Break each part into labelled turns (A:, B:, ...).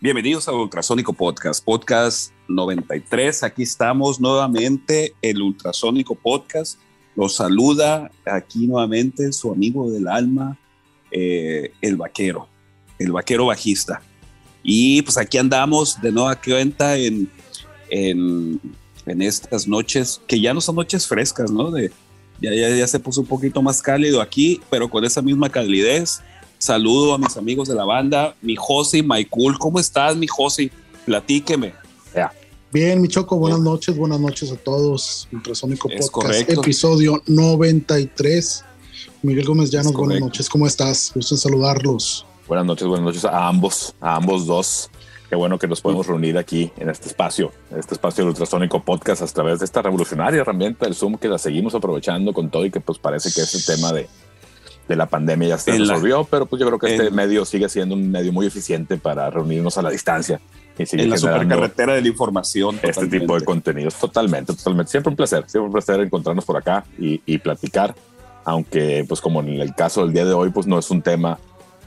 A: Bienvenidos a Ultrasónico Podcast, podcast 93. Aquí estamos nuevamente, el Ultrasónico Podcast. Los saluda aquí nuevamente su amigo del alma, eh, el vaquero, el vaquero bajista. Y pues aquí andamos de nueva cuenta en, en, en estas noches, que ya no son noches frescas, ¿no? De, ya, ya, ya se puso un poquito más cálido aquí, pero con esa misma calidez Saludo a mis amigos de la banda, mi Josi, my cool. ¿Cómo estás, mi Josi? Platíqueme.
B: Bien, mi Choco, buenas noches, buenas noches a todos. Ultrasónico Podcast, episodio 93. Miguel Gómez Llanos, buenas noches, ¿cómo estás? Gusto en saludarlos.
C: Buenas noches, buenas noches a ambos, a ambos dos. Qué bueno que nos podemos reunir aquí en este espacio, en este espacio del Ultrasónico Podcast a través de esta revolucionaria herramienta del Zoom que la seguimos aprovechando con todo y que pues parece que es el tema de, de la pandemia ya se resolvió, pero pues yo creo que este medio sigue siendo un medio muy eficiente para reunirnos a la distancia.
A: Y en la supercarretera de la información.
C: Este tipo de contenidos, totalmente, totalmente. Siempre un placer, siempre un placer encontrarnos por acá y, y, platicar, aunque pues como en el caso del día de hoy, pues no es un tema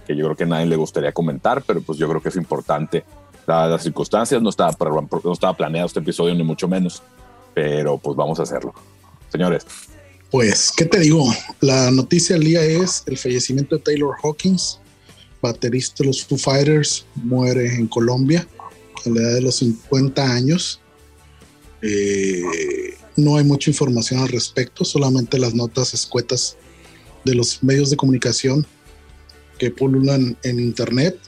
C: que yo creo que a nadie le gustaría comentar, pero pues yo creo que es importante. Dadas las circunstancias, no estaba, no estaba planeado este episodio, ni mucho menos, pero pues vamos a hacerlo. Señores,
B: pues, ¿qué te digo? La noticia del día es el fallecimiento de Taylor Hawkins, baterista de los Foo Fighters, muere en Colombia a la edad de los 50 años. Eh, no hay mucha información al respecto, solamente las notas escuetas de los medios de comunicación que pululan en internet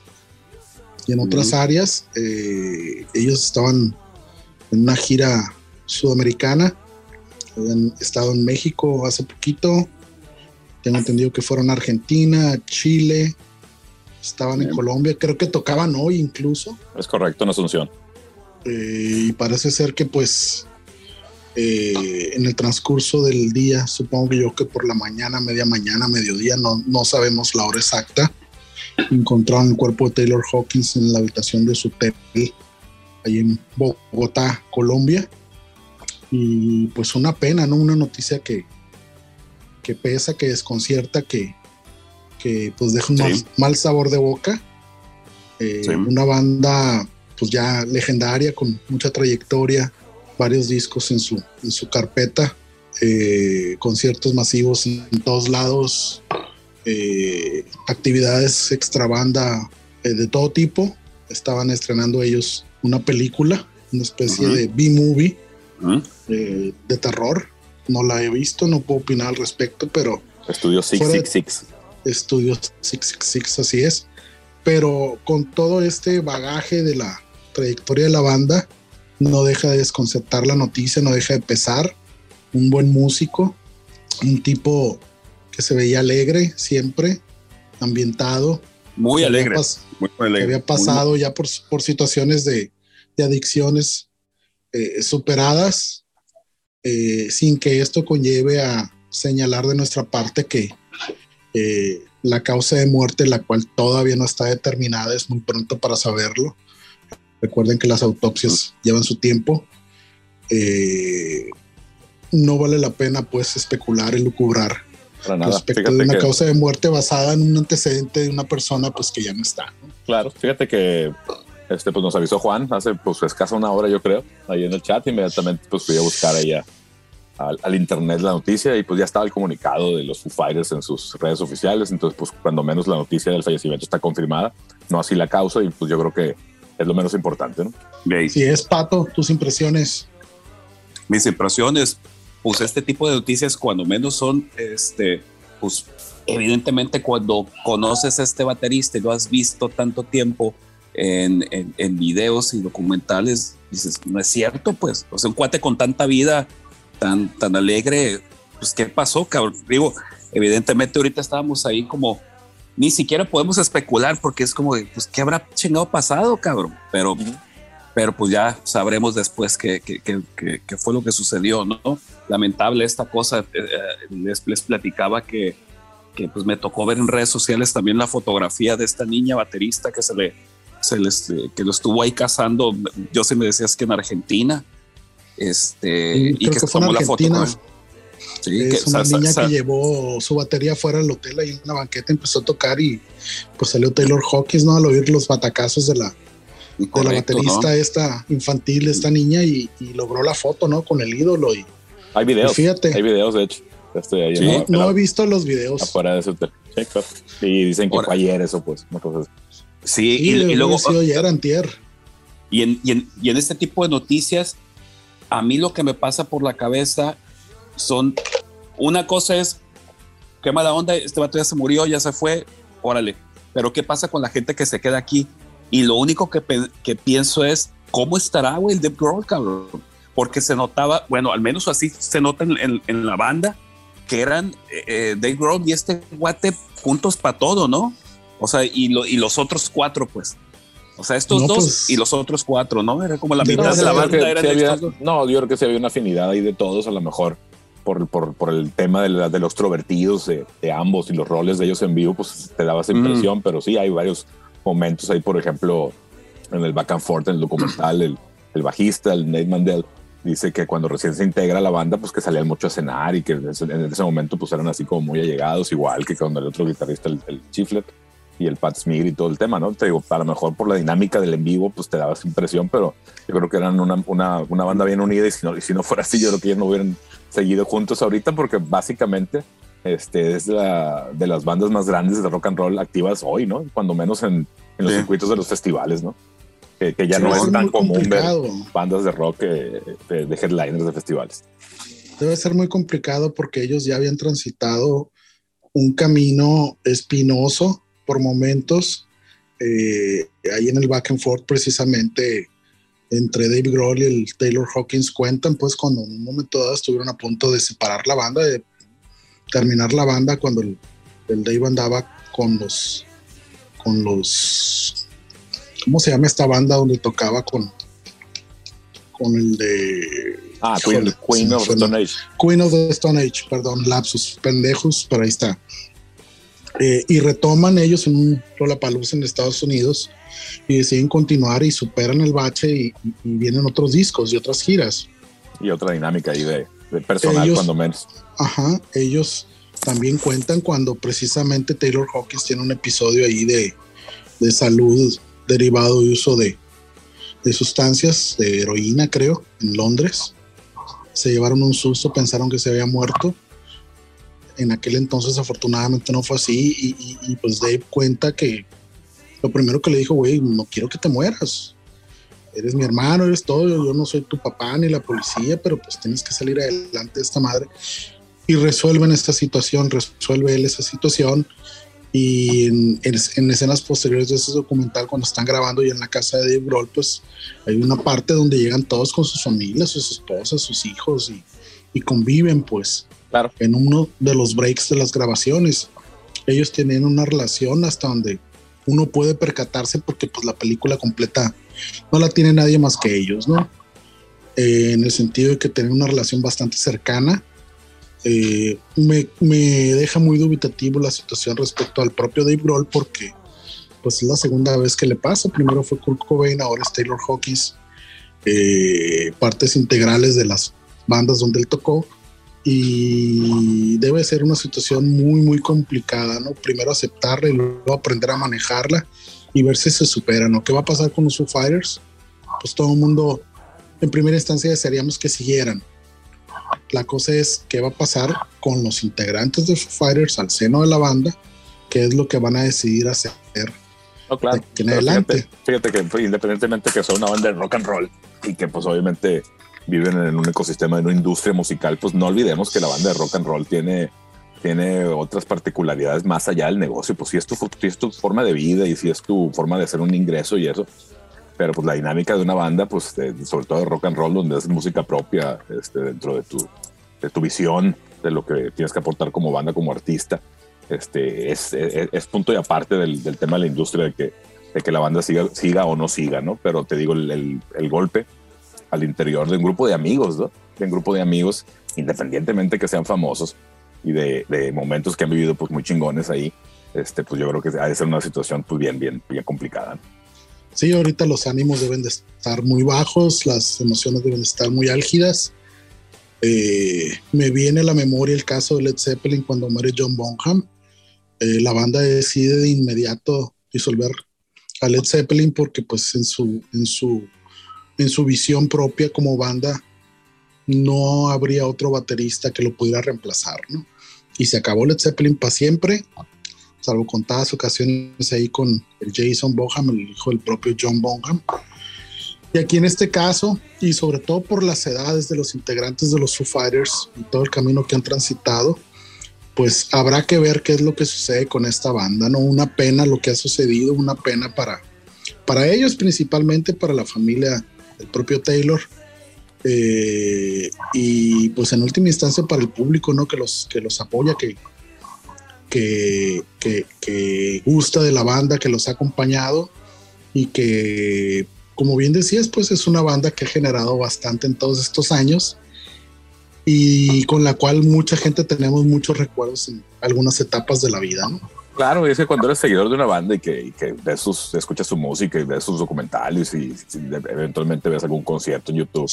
B: y en otras áreas. Eh, ellos estaban en una gira sudamericana habían estado en México hace poquito. Tengo entendido que fueron a Argentina, Chile, estaban en Colombia, creo que tocaban hoy incluso.
C: Es correcto, en Asunción.
B: Eh, y parece ser que pues eh, en el transcurso del día, supongo que yo que por la mañana, media mañana, mediodía, no, no sabemos la hora exacta, encontraron el cuerpo de Taylor Hawkins en la habitación de su hotel ahí en Bogotá, Colombia. Y pues una pena, ¿no? Una noticia que, que pesa, que desconcierta, que, que pues deja un mal, sabor de boca. Eh, una banda pues ya legendaria, con mucha trayectoria, varios discos en su, en su carpeta, eh, conciertos masivos en, todos lados, eh, actividades extra banda de todo tipo. Estaban estrenando ellos una película, una especie de B-movie de, terror. No la he visto, no puedo opinar al respecto, pero...
C: Estudio 666.
B: Estudio 666, así es. Pero con todo este bagaje de la trayectoria de la banda, no deja de desconcertar la noticia, no deja de pesar. Un buen músico, un tipo que se veía alegre siempre, ambientado.
A: Muy alegre.
B: Que había pasado ya por, por situaciones de, de adicciones eh, superadas eh, sin que esto conlleve a señalar de nuestra parte que eh, la causa de muerte, la cual todavía no está determinada, es muy pronto para saberlo. Recuerden que las autopsias llevan su tiempo. no vale la pena pues especular y lucubrar respecto de una causa de muerte basada en un antecedente de una persona pues que ya no está.
C: Claro, fíjate que este, pues nos avisó Juan hace pues escasa una hora, yo creo, ahí en el chat. Inmediatamente pues fui a buscar ella al, internet la noticia y pues ya estaba el comunicado de los Foo Fighters en sus redes oficiales. Entonces, pues cuando menos la noticia del fallecimiento está confirmada, no así la causa y pues yo creo que es lo menos importante, ¿no?
B: Si es Pato, tus impresiones.
A: Mis impresiones, pues este tipo de noticias cuando menos son, este, pues evidentemente cuando conoces a este baterista y lo has visto tanto tiempo, en, en, videos y documentales, dices, no es cierto, pues, o sea, un cuate con tanta vida, tan, tan alegre, pues, ¿qué pasó, cabrón? Digo, evidentemente ahorita estábamos ahí como, ni siquiera podemos especular porque es como, pues, ¿qué habrá chingado pasado, cabrón? Pero, pero pues ya sabremos después qué, qué, qué, qué, fue lo que sucedió, ¿no? Lamentable esta cosa, eh, eh, les, les platicaba que, que pues me tocó ver en redes sociales también la fotografía de esta niña baterista que se le se les, eh, que lo estuvo ahí cazando. Yo se me decías que en Argentina. Este,
B: y que, fue en Argentina. Sí, es una niña que llevó su batería fuera del hotel ahí en una banqueta, empezó a tocar y pues salió Taylor Hawkins, ¿no? Al oír los batacazos de la, de la baterista esta infantil, esta niña, y, logró la foto, ¿no? Con el ídolo. Y,
C: hay videos. fíjate. Hay videos, de hecho. Estoy
B: ahí no, he visto los videos.
C: Afuera de ese hotel. Y dicen que fue ayer eso, pues.
A: Sí, y, luego.
B: ayer, antier.
A: Y en, y, en, y en este tipo de noticias, a mí lo que me pasa por la cabeza son. Una cosa es, qué mala onda, este vato ya se murió, ya se fue, órale. Pero ¿qué pasa con la gente que se queda aquí? Y lo único que, que pienso es, ¿cómo estará, güey, el Dave Grohl, cabrón? Porque se notaba, bueno, al menos así se nota en, en, la banda, que eran eh, eh, Dave Grohl y este guate juntos para todo, ¿no? O sea, y, lo, y los otros cuatro, pues. O sea, estos dos pues, y los otros cuatro, ¿no? Era como la mitad de la banda.
C: Eran No, yo creo que sí había una afinidad ahí de todos, a lo mejor por, por, por el tema de, de los extrovertidos de, ambos y los roles de ellos en vivo, pues te daba esa impresión, pero sí hay varios momentos ahí, por ejemplo, en el back and forth, en el documental, el, el bajista, el Nate Mandel, dice que cuando recién se integra la banda, pues que salían mucho a cenar y que en ese, momento pues eran así como muy allegados, igual que cuando el otro guitarrista, el, el Chiflet y el Pat Smith y todo el tema, ¿no? Te digo, a lo mejor por la dinámica del en vivo, pues te daba esa impresión, pero yo creo que eran una, una, una banda bien unida y si, no, y si no fuera así, yo creo que ellos no hubieran seguido juntos ahorita porque básicamente este, es la, de las bandas más grandes de rock and roll activas hoy, ¿no? Cuando menos en, en los circuitos de los festivales, ¿no? Que, que ya no es tan común ver bandas de rock de, de headliners de festivales.
B: Debe ser muy complicado porque ellos ya habían transitado un camino espinoso por momentos. Eh, ahí en el back and forth precisamente entre Dave Grohl y el Taylor Hawkins cuentan, pues cuando en un momento dado estuvieron a punto de separar la banda, de terminar la banda cuando el, Dave andaba con los, con los, ¿cómo se llama esta banda donde tocaba con, con el de...
C: Ah, Queen, of the Stone Age.
B: Queen of the Stone Age, perdón, lapsus, pendejos, pero ahí está. Eh, y retoman ellos en un Lollapalooza en Estados Unidos y deciden continuar y superan el bache y, vienen otros discos y otras giras.
C: Y otra dinámica ahí de, personal cuando menos.
B: Ajá, ellos también cuentan cuando precisamente Taylor Hawkins tiene un episodio ahí de, de salud derivado de uso de, de sustancias, de heroína creo, en Londres. Se llevaron un susto, pensaron que se había muerto en aquel entonces afortunadamente no fue así y, y, pues Dave cuenta que lo primero que le dijo, güey, no quiero que te mueras. Eres mi hermano, eres todo, yo no soy tu papá ni la policía, pero pues tienes que salir adelante de esta madre. Y resuelven esta situación, resuelve él esa situación. Y en, en, escenas posteriores de ese documental, cuando están grabando y en la casa de Dave Grohl, pues hay una parte donde llegan todos con sus familias, sus esposas, sus hijos y, y conviven, pues.
C: Claro.
B: En uno de los breaks de las grabaciones. Ellos tienen una relación hasta donde uno puede percatarse porque pues la película completa no la tiene nadie más que ellos, ¿no? Eh, en el sentido de que tienen una relación bastante cercana. Eh, me, deja muy dubitativo la situación respecto al propio Dave Grohl porque pues es la segunda vez que le pasa. Primero fue Kurt Cobain, ahora es Taylor Hawkins, eh, partes integrales de las bandas donde él tocó y debe ser una situación muy, muy complicada, ¿no? Primero aceptarla y luego aprender a manejarla y ver si se supera, ¿no? ¿Qué va a pasar con los Foo Fighters? Pues todo el mundo, en primera instancia, desearíamos que siguieran. La cosa es qué va a pasar con los integrantes de Foo Fighters al seno de la banda, qué es lo que van a decidir hacer
C: no, claro. en adelante. Fíjate, fíjate, que independientemente que sea una banda de rock and roll y que pues obviamente viven en un ecosistema, en una industria musical, pues no olvidemos que la banda de rock and roll tiene, tiene otras particularidades más allá del negocio. Pues si es, tu, si es tu forma de vida y si es tu forma de hacer un ingreso y eso. Pero pues la dinámica de una banda, pues sobre todo de rock and roll, donde es música propia este, dentro de tu, de tu visión, de lo que tienes que aportar como banda, como artista, este, es, punto y aparte del, tema de la industria de que, de que la banda siga, siga o no siga, ¿no? Pero te digo, el, el golpe al interior de un grupo de amigos, ¿no? De un grupo de amigos, independientemente que sean famosos y de, de, momentos que han vivido pues muy chingones ahí, este, pues yo creo que ha de ser una situación pues bien, bien, bien complicada.
B: Sí, ahorita los ánimos deben de estar muy bajos, las emociones deben de estar muy álgidas. Eh, me viene a la memoria el caso de Led Zeppelin cuando muere John Bonham. Eh, la banda decide de inmediato disolver a Led Zeppelin porque pues en su, en su, en su visión propia como banda no habría otro baterista que lo pudiera reemplazar, ¿no? Y se acabó Led Zeppelin para siempre, salvo contadas ocasiones ahí con el Jason Bonham, el hijo del propio John Bonham. Y aquí en este caso, y sobre todo por las edades de los integrantes de los Foo Fighters y todo el camino que han transitado, pues habrá que ver qué es lo que sucede con esta banda, ¿no? Una pena lo que ha sucedido, una pena para, para ellos, principalmente para la familia del propio Taylor. Eh, y pues en última instancia para el público, ¿no? Que los, que los apoya, que, que, que, que gusta de la banda, que los ha acompañado y que, como bien decías, pues es una banda que ha generado bastante en todos estos años y con la cual mucha gente tenemos muchos recuerdos en algunas etapas de la vida, ¿no?
C: Claro, es que cuando eres seguidor de una banda y que, que ves sus, escuchas su música y ves sus documentales y, eventualmente ves algún concierto en YouTube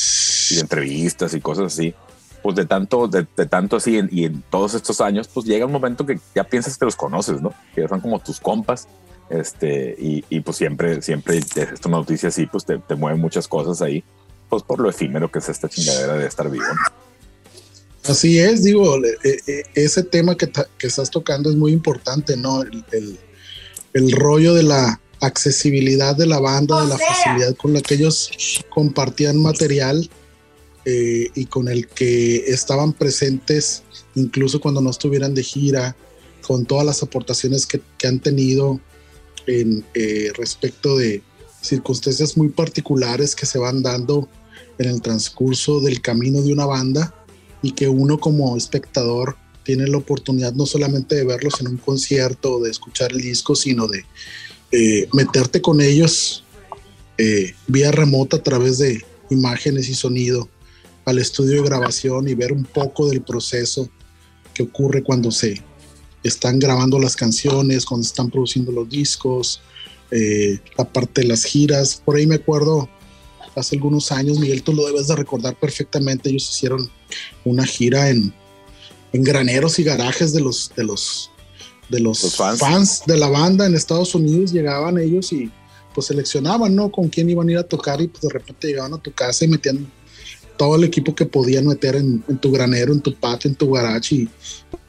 C: y entrevistas y cosas así, pues de tanto, de, tanto así y en todos estos años, pues llega un momento que ya piensas que los conoces, ¿no? Que son como tus compas, este, y, y pues siempre, siempre esta noticia así, pues te, te mueve muchas cosas ahí, pues por lo efímero que es esta chingadera de estar vivo.
B: Así es, digo, ese tema que, estás tocando es muy importante, ¿no? El, rollo de la accesibilidad de la banda, de la facilidad con la que ellos compartían material eh, y con el que estaban presentes incluso cuando no estuvieran de gira, con todas las aportaciones que, han tenido en, eh, respecto de circunstancias muy particulares que se van dando en el transcurso del camino de una banda y que uno como espectador tiene la oportunidad no solamente de verlos en un concierto o de escuchar el disco, sino de eh, meterte con ellos eh, vía remota a través de imágenes y sonido al estudio de grabación y ver un poco del proceso que ocurre cuando se están grabando las canciones, cuando están produciendo los discos, eh, la de las giras. Por ahí me acuerdo hace algunos años, Miguel, tú lo debes de recordar perfectamente, ellos hicieron una gira en, en graneros y garajes de los, de los, de los, fans. de la banda en Estados Unidos, llegaban ellos y pues seleccionaban, ¿no? Con quién iban a ir a tocar y pues de repente llegaban a tu casa y metían todo el equipo que podían meter en, tu granero, en tu patio, en tu garage y,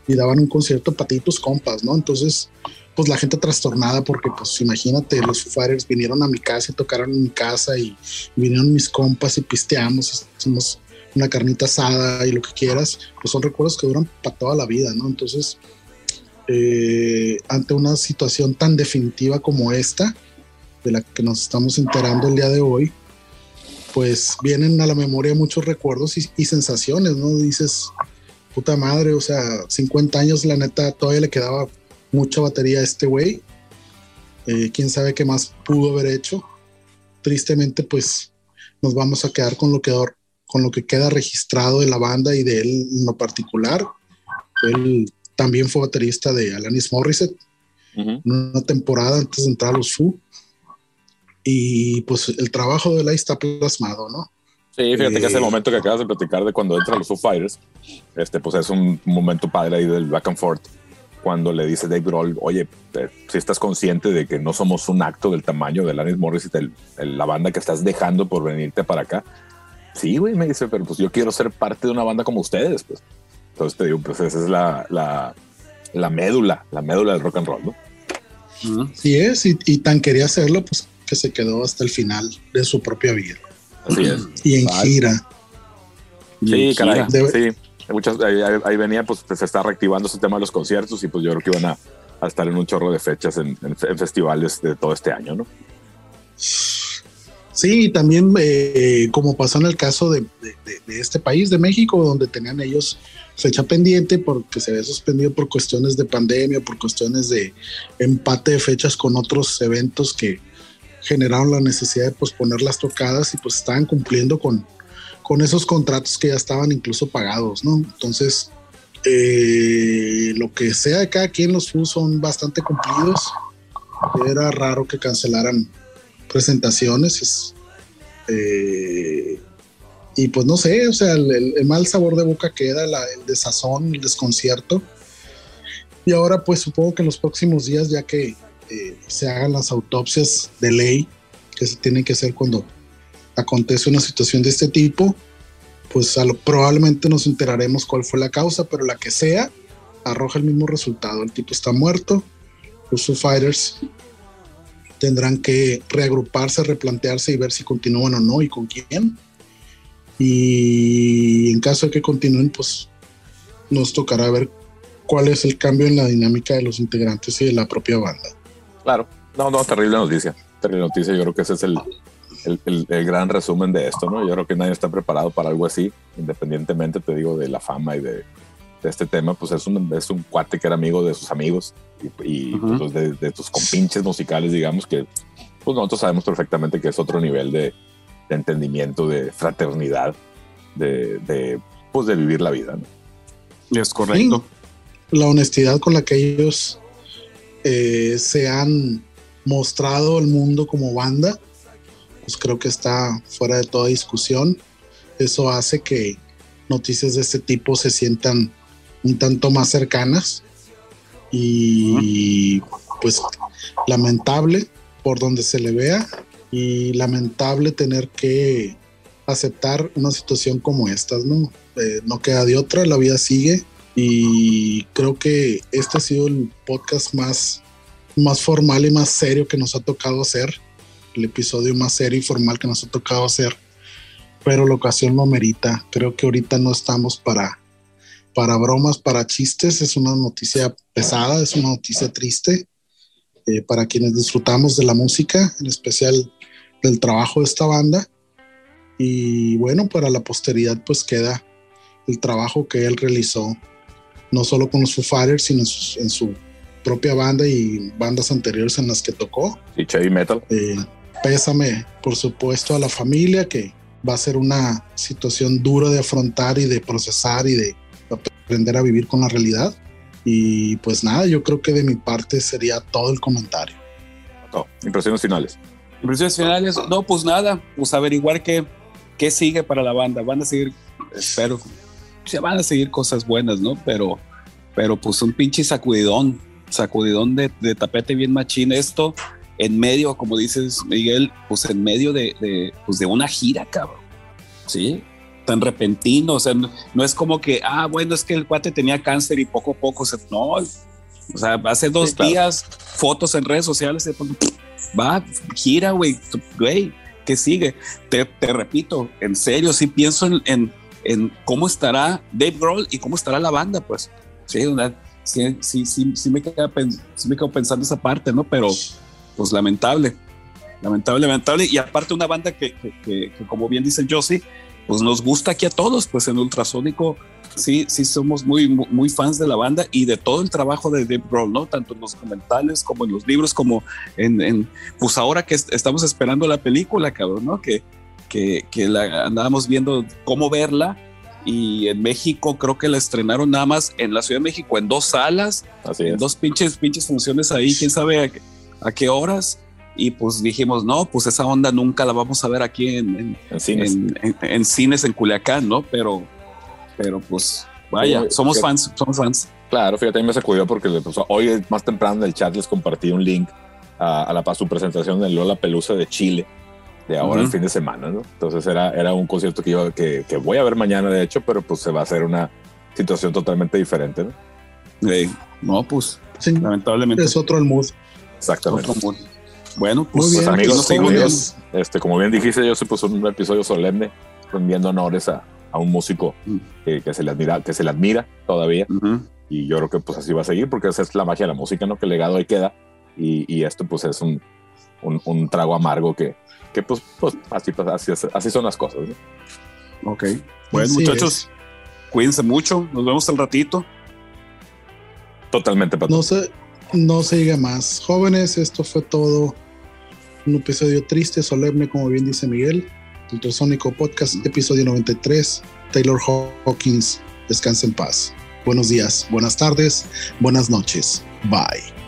B: y daban un concierto para ti y tus compas, ¿no? Entonces, pues la gente trastornada porque pues imagínate, los Foo vinieron a mi casa y tocaron en mi casa y, vinieron mis compas y pisteamos, hicimos una carnita asada y lo que quieras, pues son recuerdos que duran para toda la vida, ¿no? Entonces, eh, ante una situación tan definitiva como esta, de la que nos estamos enterando el día de hoy, pues vienen a la memoria muchos recuerdos y, y sensaciones, ¿no? Dices, puta madre, o sea, 50 años, la neta, todavía le quedaba mucha batería este güey. Eh, quién sabe qué más pudo haber hecho. Tristemente, pues nos vamos a quedar con lo que, con lo que queda registrado de la banda y de él en lo particular. Él también fue baterista de Alanis Morissette una temporada antes de entrar a los Foo. Y pues el trabajo de él ahí está plasmado, ¿no?
C: Sí, fíjate que es el eh, momento que acabas de platicar de cuando entran los Foo Fighters. Este, pues es un momento padre ahí del back and forth cuando le dice Dave Grohl, oye, eh, si estás consciente de que no somos un acto del tamaño de Alanis Morris y la banda que estás dejando por venirte para acá. Sí, güey, me dice, pero pues yo quiero ser parte de una banda como ustedes, pues. Entonces te digo, pues esa es la, la, la médula, la médula del rock and roll, ¿no?
B: Sí es, y, tan quería hacerlo, pues que se quedó hasta el final de su propia vida.
C: Así es.
B: Y en gira.
C: Sí, caray, sí muchas, ahí, venía, pues se está reactivando ese tema de los conciertos y pues yo creo que iban a, estar en un chorro de fechas en, festivales de todo este año, ¿no?
B: Sí, también eh, como pasó en el caso de, este país, de México, donde tenían ellos fecha pendiente porque se había suspendido por cuestiones de pandemia, por cuestiones de empate de fechas con otros eventos que generaron la necesidad de posponer las tocadas y pues estaban cumpliendo con, con esos contratos que ya estaban incluso pagados, ¿no? Entonces, eh, lo que sea de cada quien, los FUS son bastante cumplidos. Era raro que cancelaran presentaciones. Eh, y pues no sé, o sea, el, mal sabor de boca queda, el desazón, el desconcierto. Y ahora pues supongo que en los próximos días, ya que eh, se hagan las autopsias de ley que se tienen que hacer cuando acontece una situación de este tipo, pues probablemente nos enteraremos cuál fue la causa, pero la que sea, arroja el mismo resultado. El tipo está muerto, los Foo Fighters tendrán que reagruparse, replantearse y ver si continúan o no y con quién. Y en caso de que continúen, pues nos tocará ver cuál es el cambio en la dinámica de los integrantes y de la propia banda.
C: Claro, no, no, terrible noticia. Terrible noticia. Yo creo que ese es el, el, el, gran resumen de esto, ¿no? Yo creo que nadie está preparado para algo así, independientemente, te digo, de la fama y de, de este tema, pues es un, es un cuate que era amigo de sus amigos y, pues, de, de, tus compinches musicales, digamos, que pues nosotros sabemos perfectamente que es otro nivel de, de entendimiento, de fraternidad, de, de, pues de vivir la vida, ¿no?
A: Es correcto.
B: la honestidad con la que ellos eh, se han mostrado al mundo como banda, pues creo que está fuera de toda discusión. Eso hace que noticias de este tipo se sientan un tanto más cercanas y pues lamentable por donde se le vea y lamentable tener que aceptar una situación como esta, ¿no? Eh, no queda de otra, la vida sigue y creo que este ha sido el podcast más, más formal y más serio que nos ha tocado hacer el episodio más serio y formal que nos ha tocado hacer, pero la ocasión lo merita. Creo que ahorita no estamos para, para bromas, para chistes. Es una noticia pesada, es una noticia triste eh, para quienes disfrutamos de la música, en especial del trabajo de esta banda. Y bueno, para la posteridad pues queda el trabajo que él realizó, no solo con los Foo Fighters, sino en su, propia banda y bandas anteriores en las que tocó.
C: Y heavy metal.
B: Eh, Pésame, por supuesto, a la familia, que va a ser una situación dura de afrontar y de procesar y de aprender a vivir con la realidad. Y pues nada, yo creo que de mi parte sería todo el comentario.
C: impresiones finales.
A: Impresiones finales, no, pues nada, pues averiguar qué, qué sigue para la banda. Van a seguir, espero, se van a seguir cosas buenas, ¿no? Pero, pero pues un pinche sacudidón, sacudidón de, de tapete bien machín. Esto en medio, como dices, Miguel, pues en medio de, de, pues de una gira, cabrón. Sí, tan repentino. O sea, no, es como que, ah, bueno, es que el cuate tenía cáncer y poco a poco se. No, o sea, hace dos días, fotos en redes sociales, va, gira, güey, güey, ¿qué sigue? Te, te, repito, en serio, sí pienso en, en, cómo estará Dave Grohl y cómo estará la banda, pues. Sí, sí, sí, sí, sí, me quedo, sí me quedo pensando esa parte, ¿no? Pero pues lamentable, lamentable, lamentable. Y aparte una banda que, que, como bien dice Josie, pues nos gusta aquí a todos, pues en Ultrasónico sí, sí somos muy, muy fans de la banda y de todo el trabajo de Dave Grohl, ¿no? Tanto en los documentales como en los libros, como en, en pues ahora que estamos esperando la película, cabrón, ¿no? Que, que, que la andábamos viendo cómo verla y en México creo que la estrenaron nada más en la Ciudad de México en dos salas, en dos pinches, pinches funciones ahí, quién sabe a qué horas. Y pues dijimos, no, pues esa onda nunca la vamos a ver aquí en, en, cines. en, cines en Culiacán, ¿no? Pero, pero pues vaya, somos fans, somos fans.
C: Claro, fíjate, a mí me sacudió porque pues, hoy más temprano en el chat les compartí un link a, la, su presentación de Lola Pelusa de Chile de ahora el fin de semana, ¿no? Entonces era, era un concierto que yo que, que, voy a ver mañana, de hecho, pero pues se va a hacer una situación totalmente diferente, ¿no?
A: no, pues lamentablemente.
B: Es otro el mood.
C: Exactamente.
A: Bueno, pues,
C: pues amigos, este, como bien dijiste, yo se puso un episodio solemne, rendiendo honores a, a un músico mm. que, se le admira, que se le admira todavía. Y yo creo que pues así va a seguir, porque esa es la magia de la música, ¿no? Que el legado ahí queda. Y, y esto pues es un, un, trago amargo que, que pues, pues así, así, así son las cosas.
A: Ok. Bueno, muchachos, cuídense mucho. Nos vemos al ratito.
C: Totalmente,
B: No sé, no se diga más. Jóvenes, esto fue todo. Un episodio triste, solemne, como bien dice Miguel. Ultrasónico Podcast, episodio 93. Taylor Hawkins, descansa en paz. Buenos días, buenas tardes, buenas noches. Bye.